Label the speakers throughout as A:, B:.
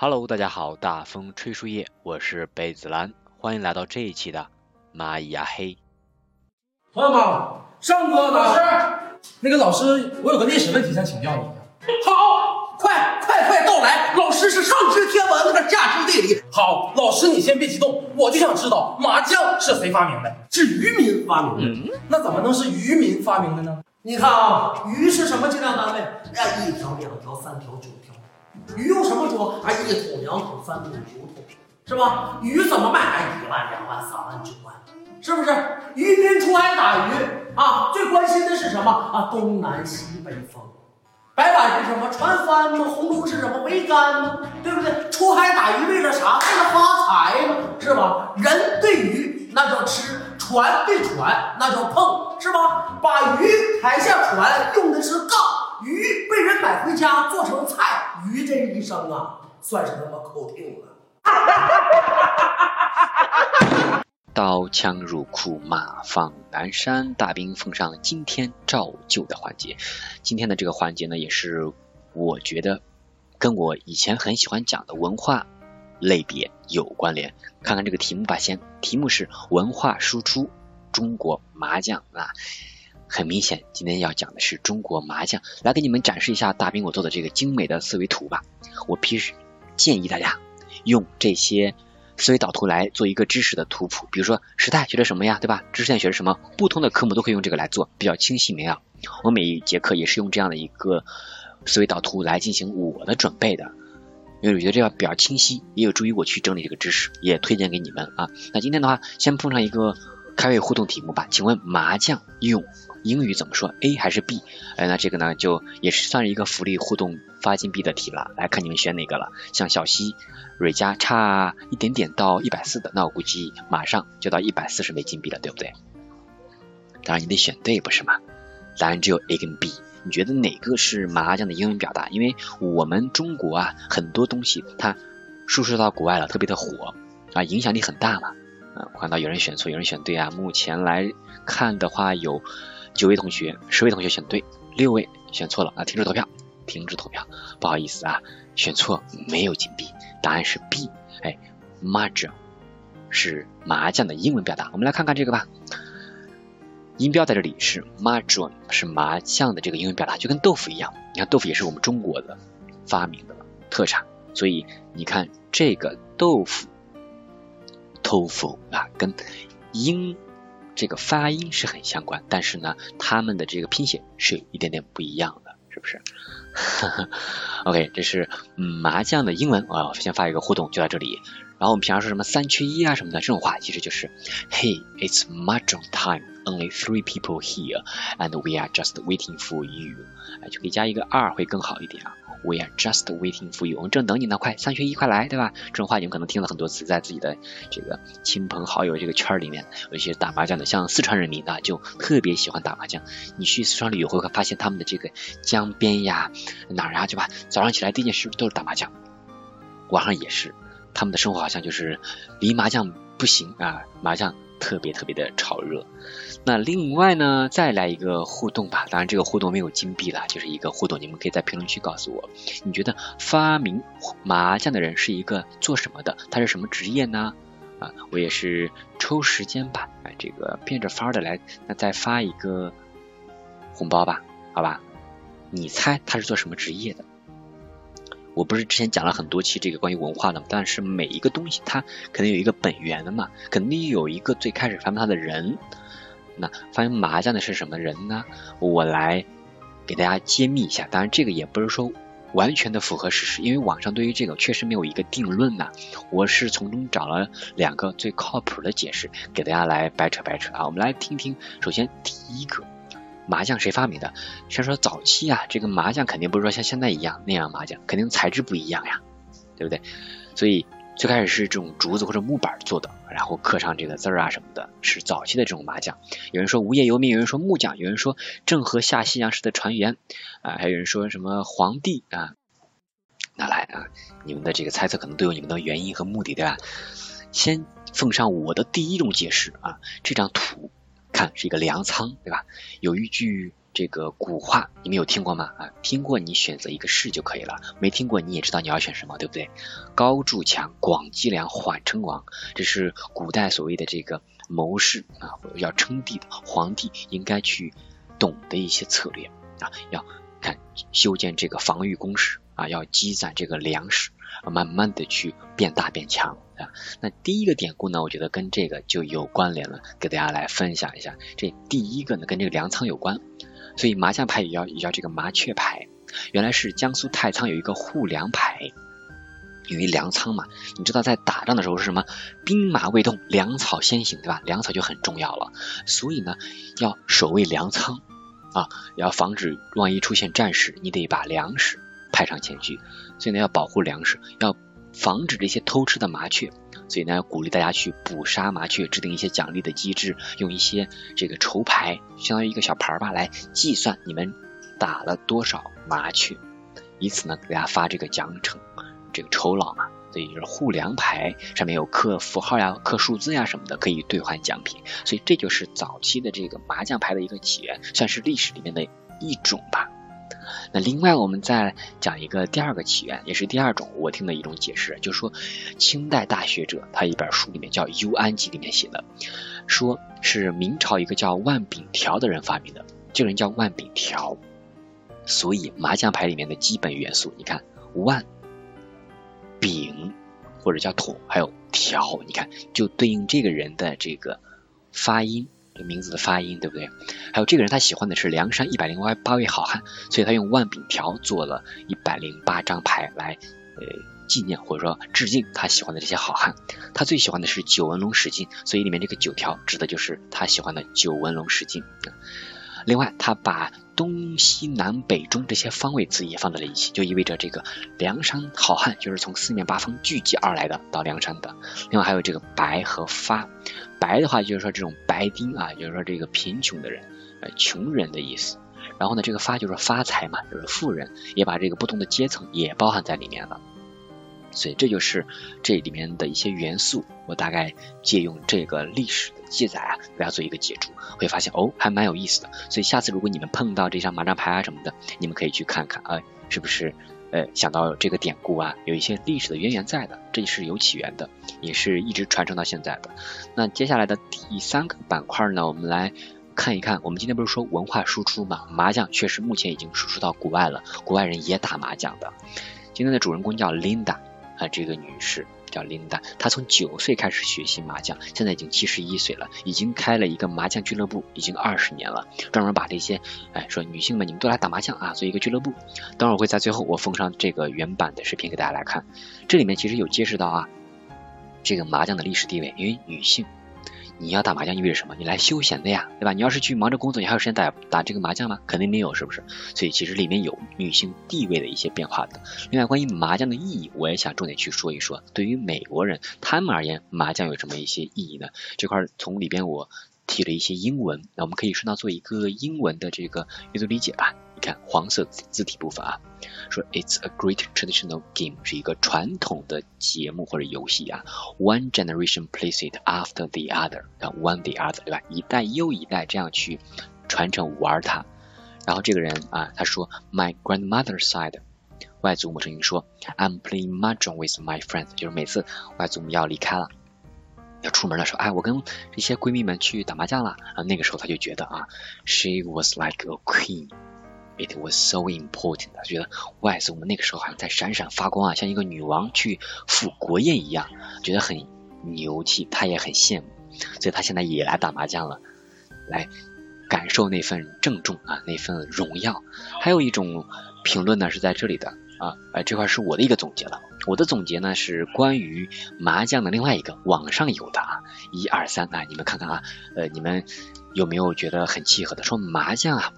A: Hello，大家好，大风吹树叶，我是贝子兰，欢迎来到这一期的蚂蚁呀黑。
B: 朋友们，上课老师，那个老师，我有个历史问题想请教你。
C: 好，快快快到来，老师是上知天文，可下知地理。
B: 好，老师你先别激动，我就想知道麻将是谁发明的？
C: 是渔民发明的。
B: 嗯，那怎么能是渔民发明的呢？
C: 你看啊，鱼是什么计量单位？哎，一条、两条、三条、九条。鱼用什么捉？啊，一桶、两桶、三桶、九桶，是吧？鱼怎么卖？啊，一万、两万、三万、九万，是不是？渔民出海打鱼啊，最关心的是什么？啊，东南西北风。白板是什么？船帆吗？红龙是什么？桅杆吗？对不对？出海打鱼为了啥？为了发财吗？是吧？人对鱼那叫吃，船对船那叫碰，是吧？把鱼抬下船用的是杠。鱼被人买回家做成菜，鱼这一生啊，算是他妈扣定了。
A: 刀枪入库，马放南山，大兵奉上，今天照旧的环节。今天的这个环节呢，也是我觉得跟我以前很喜欢讲的文化类别有关联。看看这个题目吧，先，题目是文化输出，中国麻将啊。很明显，今天要讲的是中国麻将，来给你们展示一下大兵我做的这个精美的思维图吧。我平时建议大家用这些思维导图来做一个知识的图谱，比如说时态学的什么呀，对吧？知识线学的什么？不同的科目都可以用这个来做，比较清晰明了。我每一节课也是用这样的一个思维导图来进行我的准备的，因为我觉得这样比较清晰，也有助于我去整理这个知识，也推荐给你们啊。那今天的话，先碰上一个开胃互动题目吧，请问麻将用？英语怎么说？A 还是 B？哎，那这个呢，就也是算是一个福利互动发金币的题了。来看你们选哪个了？像小西、蕊佳差一点点到一百四的，那我估计马上就到一百四十枚金币了，对不对？当然你得选对，不是吗？答案只有 A 跟 B。你觉得哪个是麻将的英文表达？因为我们中国啊，很多东西它输出到国外了，特别的火啊，影响力很大嘛。啊，看到有人选错，有人选对啊。目前来看的话，有。九位同学，十位同学选对，六位选错了啊！停止投票，停止投票，不好意思啊，选错没有金币，答案是 B，哎，Mahjong 是麻将的英文表达。我们来看看这个吧，音标在这里是 Mahjong 是麻将的这个英文表达，就跟豆腐一样，你看豆腐也是我们中国的发明的特产，所以你看这个豆腐，tofu 啊，跟英。这个发音是很相关，但是呢，他们的这个拼写是有一点点不一样的，是不是？OK，这是麻将的英文啊，先发一个互动就在这里。然后我们平常说什么三缺一啊什么的这种话，其实就是 Hey, it's mahjong time. Only three people here, and we are just waiting for you. 哎，就可以加一个二会更好一点啊。We are just waiting for you. 我们正等你呢，快三缺一，快来，对吧？这种话你们可能听了很多次，在自己的这个亲朋好友这个圈里面，有些打麻将的，像四川人民啊，就特别喜欢打麻将。你去四川旅游会发现他们的这个江边呀，哪儿啊，对吧？早上起来第一件事都是打麻将，晚上也是。他们的生活好像就是离麻将不行啊，麻将特别特别的炒热。那另外呢，再来一个互动吧。当然这个互动没有金币了，就是一个互动。你们可以在评论区告诉我，你觉得发明麻将的人是一个做什么的？他是什么职业呢？啊，我也是抽时间吧，啊，这个变着法的来，那再发一个红包吧，好吧？你猜他是做什么职业的？我不是之前讲了很多期这个关于文化的，但是每一个东西它肯定有一个本源的嘛，肯定有一个最开始发明它的人。那发明麻将的是什么人呢？我来给大家揭秘一下。当然，这个也不是说完全的符合事实，因为网上对于这个确实没有一个定论呐。我是从中找了两个最靠谱的解释，给大家来掰扯掰扯啊。我们来听听，首先第一个，麻将谁发明的？先说早期啊，这个麻将肯定不是说像现在一样那样麻将，肯定材质不一样呀，对不对？所以最开始是这种竹子或者木板做的，然后刻上这个字儿啊什么的，是早期的这种麻将。有人说无业游民，有人说木匠，有人说郑和下西洋时的船员啊，还有人说什么皇帝啊。拿来啊，你们的这个猜测可能都有你们的原因和目的，对吧？先奉上我的第一种解释啊，这张图看是一个粮仓，对吧？有一句这个古话，你们有听过吗？啊，听过你选择一个是就可以了，没听过你也知道你要选什么，对不对？高筑墙，广积粮，缓称王，这是古代所谓的这个谋士啊，要称帝的皇帝应该去懂的一些策略啊，要看修建这个防御工事。啊，要积攒这个粮食，慢慢的去变大变强啊。那第一个典故呢，我觉得跟这个就有关联了，给大家来分享一下。这第一个呢，跟这个粮仓有关，所以麻将牌也要也叫这个麻雀牌。原来是江苏太仓有一个护粮牌，因为粮仓嘛，你知道在打仗的时候是什么？兵马未动，粮草先行，对吧？粮草就很重要了，所以呢，要守卫粮仓啊，要防止万一出现战事，你得把粮食。派上前去，所以呢要保护粮食，要防止这些偷吃的麻雀，所以呢要鼓励大家去捕杀麻雀，制定一些奖励的机制，用一些这个筹牌，相当于一个小牌吧，来计算你们打了多少麻雀，以此呢给大家发这个奖惩，这个酬劳嘛，所以就是护粮牌上面有刻符号呀、刻数字呀什么的，可以兑换奖品，所以这就是早期的这个麻将牌的一个起源，算是历史里面的一种吧。那另外，我们再讲一个第二个起源，也是第二种我听的一种解释，就是说清代大学者他一本书里面叫《幽安集》里面写的，说是明朝一个叫万秉条的人发明的，这个人叫万秉条，所以麻将牌里面的基本元素，你看万、秉或者叫筒，还有条，你看就对应这个人的这个发音。名字的发音对不对？还有这个人他喜欢的是梁山一百零八位好汉，所以他用万柄条做了一百零八张牌来呃纪念或者说致敬他喜欢的这些好汉。他最喜欢的是九纹龙史进，所以里面这个九条指的就是他喜欢的九纹龙史进。另外，他把东西南北中这些方位字也放在了一起，就意味着这个梁山好汉就是从四面八方聚集而来的到梁山的。另外还有这个白和发，白的话就是说这种白丁啊，就是说这个贫穷的人，呃穷人的意思。然后呢，这个发就是发财嘛，就是富人，也把这个不同的阶层也包含在里面了。所以这就是这里面的一些元素，我大概借用这个历史的记载啊，给大家做一个解读，会发现哦，还蛮有意思的。所以下次如果你们碰到这张麻将牌啊什么的，你们可以去看看啊，是不是呃想到这个典故啊，有一些历史的渊源在的，这是有起源的，也是一直传承到现在的。那接下来的第三个板块呢，我们来看一看，我们今天不是说文化输出嘛，麻将确实目前已经输出到国外了，国外人也打麻将的。今天的主人公叫 Linda。啊，这个女士叫琳达，她从九岁开始学习麻将，现在已经七十一岁了，已经开了一个麻将俱乐部，已经二十年了，专门把这些，哎，说女性们你们都来打麻将啊，做一个俱乐部。等会儿会在最后我奉上这个原版的视频给大家来看，这里面其实有揭示到啊，这个麻将的历史地位，因为女性。你要打麻将意味着什么？你来休闲的呀，对吧？你要是去忙着工作，你还有时间打打这个麻将吗？肯定没有，是不是？所以其实里面有女性地位的一些变化的。另外，关于麻将的意义，我也想重点去说一说。对于美国人他们而言，麻将有什么一些意义呢？这块从里边我提了一些英文，那我们可以顺道做一个英文的这个阅读理解吧。黄色字体部分啊，说 It's a great traditional game 是一个传统的节目或者游戏啊。One generation plays it after the other，看 one the other 对吧？一代又一代这样去传承玩它。然后这个人啊，他说 My grandmother's side，外祖母曾经说 I'm playing mahjong with my friends，就是每次外祖母要离开了，要出门的时候，哎，我跟这些闺蜜们去打麻将了。啊，那个时候他就觉得啊，She was like a queen。It was so important，他觉得外祖母那个时候好像在闪闪发光啊，像一个女王去赴国宴一样，觉得很牛气，他也很羡慕，所以他现在也来打麻将了，来感受那份郑重啊，那份荣耀。还有一种评论呢是在这里的，啊，呃，这块是我的一个总结了。我的总结呢是关于麻将的另外一个网上有的啊，一二三啊，你们看看啊，呃，你们有没有觉得很契合的？说麻将啊，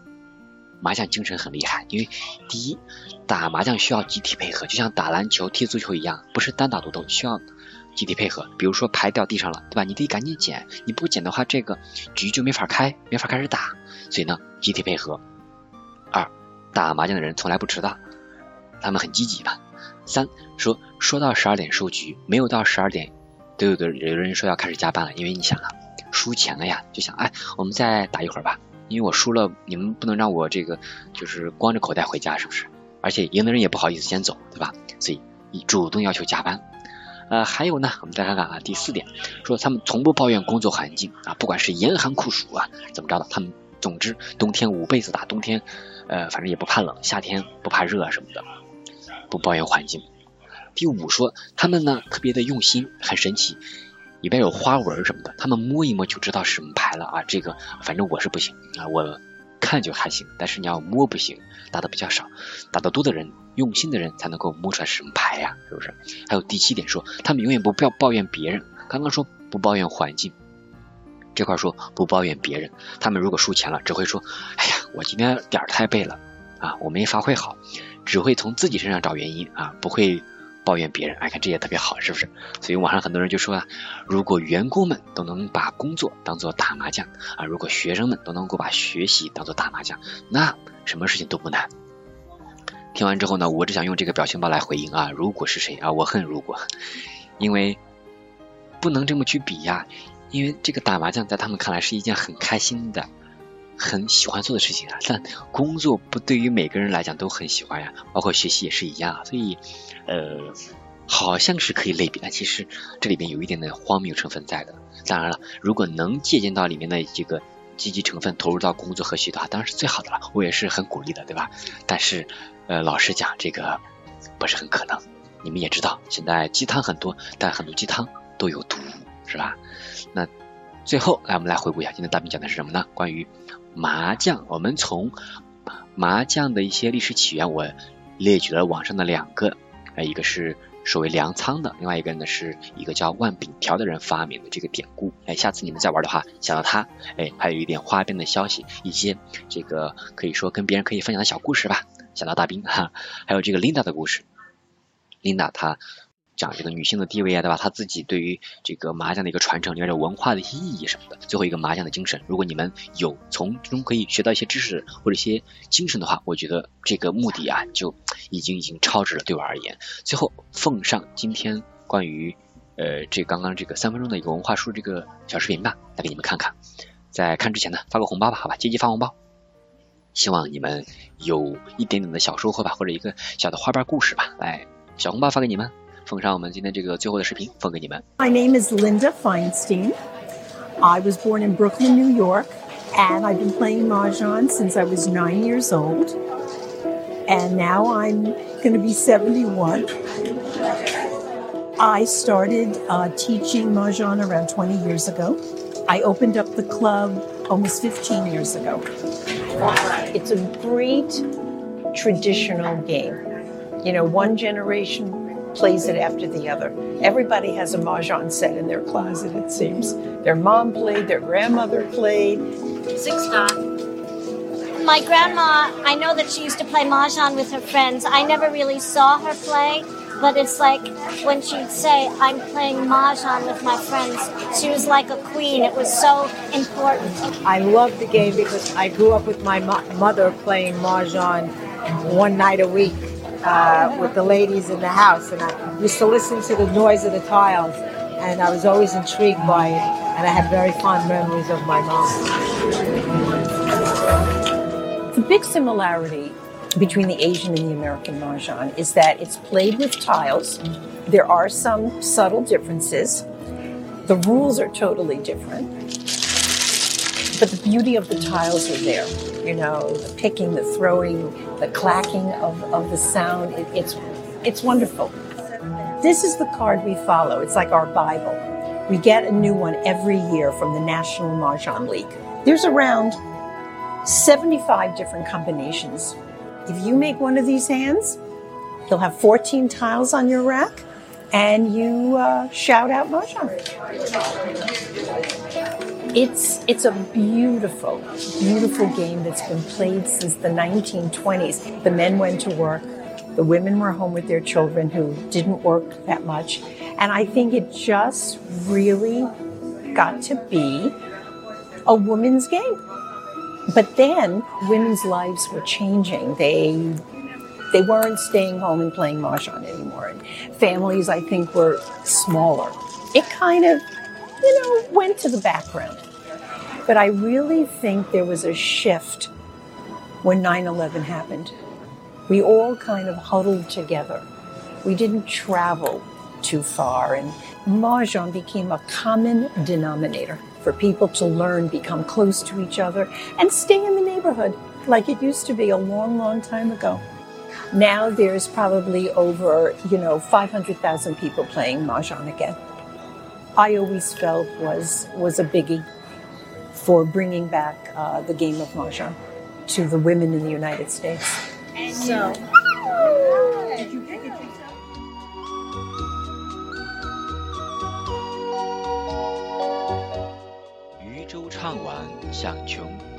A: 麻将精神很厉害，因为第一，打麻将需要集体配合，就像打篮球、踢足球一样，不是单打独斗，需要集体配合。比如说牌掉地上了，对吧？你得赶紧捡，你不捡的话，这个局就没法开，没法开始打。所以呢，集体配合。二，打麻将的人从来不迟到。他们很积极吧？三说说到十二点收局，没有到十二点，都有的有人说要开始加班了，因为你想啊，输钱了呀，就想哎，我们再打一会儿吧，因为我输了，你们不能让我这个就是光着口袋回家，是不是？而且赢的人也不好意思先走，对吧？所以主动要求加班。呃，还有呢，我们再看看啊，第四点，说他们从不抱怨工作环境啊，不管是严寒酷暑啊，怎么着的，他们总之冬天捂被子打，冬天呃反正也不怕冷，夏天不怕热啊什么的。不抱怨环境。第五说，他们呢特别的用心，很神奇，里边有花纹什么的，他们摸一摸就知道是什么牌了啊。这个反正我是不行啊，我看就还行，但是你要摸不行，打的比较少，打的多的人，用心的人才能够摸出来是什么牌呀，是不是？还有第七点说，他们永远不要抱怨别人。刚刚说不抱怨环境，这块说不抱怨别人，他们如果输钱了，只会说，哎呀，我今天点儿太背了啊，我没发挥好。只会从自己身上找原因啊，不会抱怨别人。哎，看这也特别好，是不是？所以网上很多人就说啊，如果员工们都能把工作当做打麻将啊，如果学生们都能够把学习当做打麻将，那什么事情都不难。听完之后呢，我只想用这个表情包来回应啊，如果是谁啊，我恨如果，因为不能这么去比呀，因为这个打麻将在他们看来是一件很开心的。很喜欢做的事情啊，但工作不对于每个人来讲都很喜欢呀，包括学习也是一样，所以呃好像是可以类比，但其实这里边有一点的荒谬成分在的。当然了，如果能借鉴到里面的这个积极成分投入到工作和学习的话，当然是最好的了，我也是很鼓励的，对吧？但是呃老实讲，这个不是很可能。你们也知道，现在鸡汤很多，但很多鸡汤都有毒，是吧？那最后来我们来回顾一下，今天大兵讲的是什么呢？关于麻将，我们从麻将的一些历史起源，我列举了网上的两个，呃，一个是所谓粮仓的，另外一个呢是一个叫万饼条的人发明的这个典故。哎，下次你们再玩的话，想到他，哎，还有一点花边的消息，一些这个可以说跟别人可以分享的小故事吧。想到大兵哈，还有这个琳达的故事，琳达她。讲这个女性的地位啊，对吧？她自己对于这个麻将的一个传承，里面的文化的一些意义什么的。最后一个麻将的精神，如果你们有从中可以学到一些知识或者一些精神的话，我觉得这个目的啊就已经已经超值了，对我而言。最后奉上今天关于呃这刚刚这个三分钟的一个文化书这个小视频吧，来给你们看看。在看之前呢，发个红包吧，好吧，积极发红包。希望你们有一点点的小收获吧，或者一个小的花瓣故事吧，来小红包发给你们。奉上我们今天这个最后的视频，奉给你们。
D: My name is Linda Feinstein. I was born in Brooklyn, New York, and I've been playing mahjong since I was nine years old. And now I'm going to be 71. I started uh, teaching mahjong around 20 years ago. I opened up the club almost 15 years ago. It's a great traditional game. You know, one generation plays it after the other. Everybody has a mahjong set in their closet, it seems. Their mom played, their grandmother played.
E: Six dot. My grandma, I know that she used to play mahjong with her friends. I never really saw her play, but it's like when she'd say, I'm playing mahjong with my friends, she was like a queen. It was so important.
D: I love the game because I grew up with my mo- mother playing mahjong one night a week uh, with the ladies in the house, and I used to listen to the noise of the tiles, and I was always intrigued by it, and I had very fond memories of my mom. The big similarity between the Asian and the American mahjong is that it's played with tiles. There are some subtle differences. The rules are totally different. But the beauty of the tiles are there you know, the picking, the throwing, the clacking of, of the sound. It, it's, it's wonderful. This is the card we follow. It's like our Bible. We get a new one every year from the National Mahjong League. There's around 75 different combinations. If you make one of these hands, You'll have 14 tiles on your rack, and you uh, shout out mahjong. It's it's a beautiful, beautiful game that's been played since the 1920s. The men went to work, the women were home with their children who didn't work that much, and I think it just really got to be a woman's game. But then women's lives were changing. They they weren't staying home and playing mahjong anymore. And families, I think, were smaller. It kind of, you know, went to the background. But I really think there was a shift when 9 11 happened. We all kind of huddled together. We didn't travel too far, and Mahjong became a common denominator for people to learn, become close to each other, and stay in the neighborhood like it used to be a long, long time ago. Now there's probably over, you know, 500,000 people playing Mahjong again. I always felt was was a biggie for bringing back uh, the game of Mahjong to the women in the United States. So.
A: 渔舟唱晚响穷